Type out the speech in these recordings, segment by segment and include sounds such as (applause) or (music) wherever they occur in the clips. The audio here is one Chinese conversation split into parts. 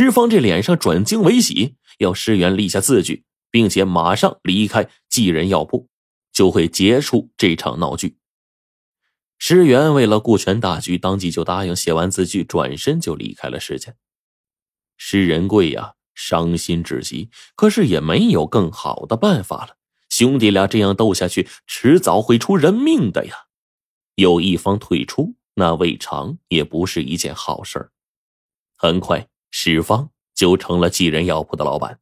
石方这脸上转惊为喜，要石原立下字据，并且马上离开济仁药铺，就会结束这场闹剧。石原为了顾全大局，当即就答应写完字据，转身就离开了石家。施仁贵呀，伤心至极，可是也没有更好的办法了。兄弟俩这样斗下去，迟早会出人命的呀。有一方退出，那未尝也不是一件好事很快，石方就成了寄人药铺的老板，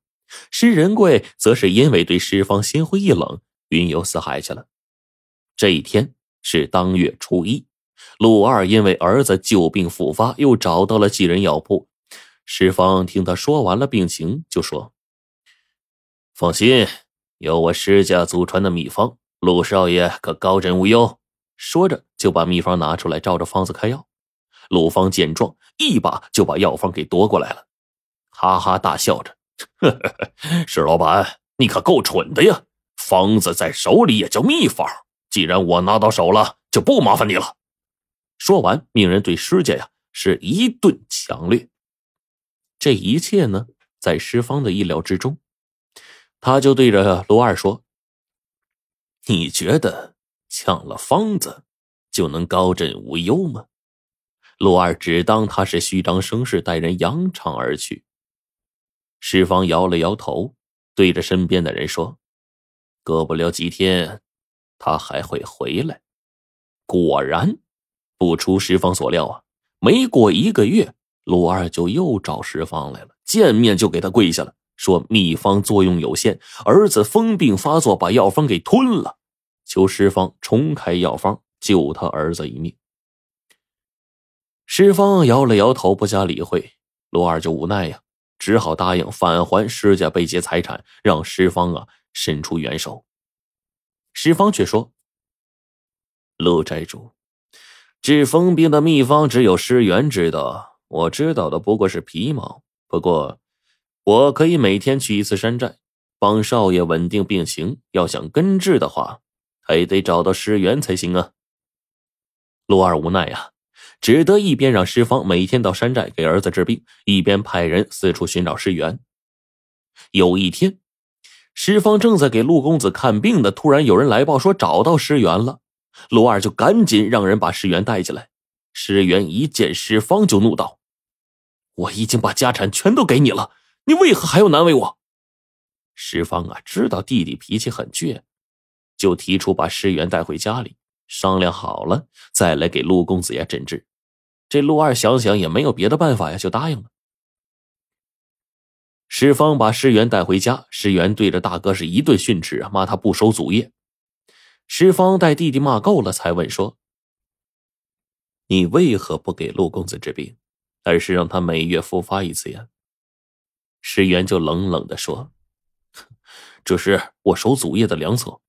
施仁贵则是因为对石方心灰意冷，云游四海去了。这一天是当月初一，陆二因为儿子旧病复发，又找到了寄人药铺。石方听他说完了病情，就说：“放心，有我施家祖传的秘方，陆少爷可高枕无忧。”说着，就把秘方拿出来，照着方子开药。鲁方见状，一把就把药方给夺过来了，哈哈大笑着：“ (laughs) 石老板，你可够蠢的呀！方子在手里也叫秘方，既然我拿到手了，就不麻烦你了。”说完，命人对施家呀是一顿强掠。这一切呢，在施方的意料之中，他就对着陆二说：“你觉得抢了方子就能高枕无忧吗？”陆二只当他是虚张声势，带人扬长而去。施方摇了摇头，对着身边的人说：“过不了几天，他还会回来。”果然，不出施方所料啊，没过一个月。陆二就又找石方来了，见面就给他跪下了，说秘方作用有限，儿子疯病发作，把药方给吞了，求石方重开药方，救他儿子一命。石方摇了摇头，不加理会。陆二就无奈呀，只好答应返还施家被劫财产，让石方啊伸出援手。石方却说：“陆寨主，治疯病的秘方只有施元知道。”我知道的不过是皮毛，不过我可以每天去一次山寨，帮少爷稳定病情。要想根治的话，还得找到尸源才行啊。陆二无奈呀，只得一边让石方每天到山寨给儿子治病，一边派人四处寻找尸源。有一天，石方正在给陆公子看病呢，突然有人来报说找到尸源了，罗二就赶紧让人把尸源带进来。石原一见石方，就怒道：“我已经把家产全都给你了，你为何还要难为我？”石方啊，知道弟弟脾气很倔，就提出把石原带回家里商量好了，再来给陆公子呀诊治。这陆二想想也没有别的办法呀，就答应了。石方把石原带回家，石原对着大哥是一顿训斥啊，骂他不守祖业。石方待弟弟骂够了，才问说。你为何不给陆公子治病，而是让他每月复发一次呀？石原就冷冷的说：“ (laughs) 这是我守祖业的良策。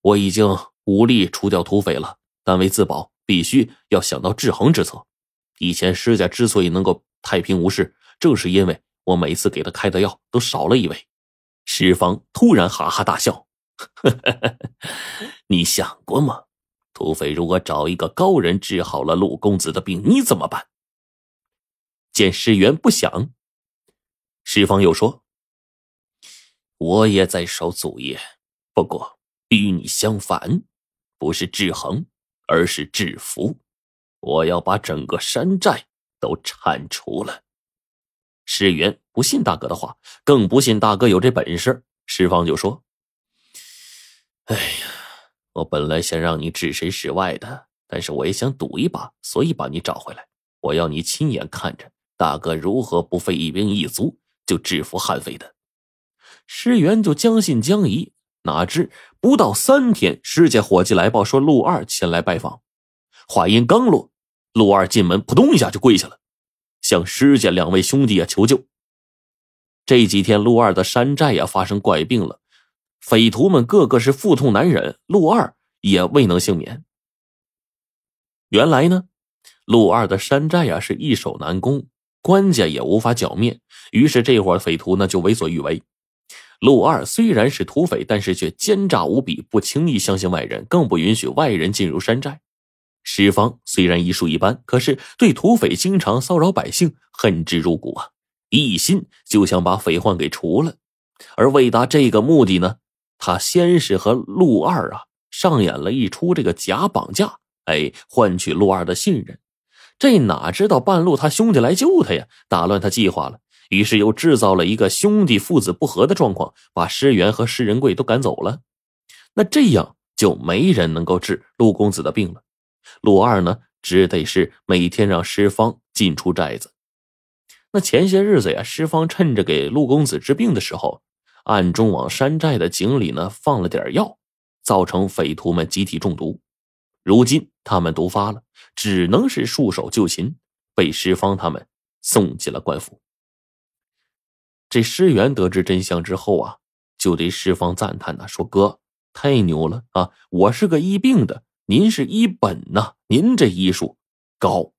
我已经无力除掉土匪了，但为自保，必须要想到制衡之策。以前施家之所以能够太平无事，正是因为我每次给他开的药都少了一味。”石方突然哈哈大笑：“ (laughs) 你想过吗？”土匪如果找一个高人治好了陆公子的病，你怎么办？见石原不想，石方又说：“我也在守祖业，不过与你相反，不是制衡，而是制服。我要把整个山寨都铲除了。”石原不信大哥的话，更不信大哥有这本事。石方就说：“哎呀。”我本来想让你置身事外的，但是我也想赌一把，所以把你找回来。我要你亲眼看着大哥如何不费一兵一卒就制服悍匪的。施元就将信将疑，哪知不到三天，师家伙计来报说陆二前来拜访。话音刚落，陆二进门，扑通一下就跪下了，向师家两位兄弟啊求救。这几天，陆二的山寨呀发生怪病了。匪徒们个个是腹痛难忍，陆二也未能幸免。原来呢，陆二的山寨呀是易守难攻，官家也无法剿灭，于是这伙匪徒呢就为所欲为。陆二虽然是土匪，但是却奸诈无比，不轻易相信外人，更不允许外人进入山寨。石方虽然医术一般，可是对土匪经常骚扰百姓恨之入骨啊。一心就想把匪患给除了。而为达这个目的呢，他先是和陆二啊上演了一出这个假绑架，哎，换取陆二的信任。这哪知道半路他兄弟来救他呀，打乱他计划了。于是又制造了一个兄弟父子不和的状况，把施元和施仁贵都赶走了。那这样就没人能够治陆公子的病了。陆二呢，只得是每天让施方进出寨子。那前些日子呀，施方趁着给陆公子治病的时候，暗中往山寨的井里呢放了点药，造成匪徒们集体中毒。如今他们毒发了，只能是束手就擒，被施方他们送进了官府。这师元得知真相之后啊，就对施方赞叹呐，说：“哥太牛了啊！我是个医病的，您是医本呐，您这医术高。”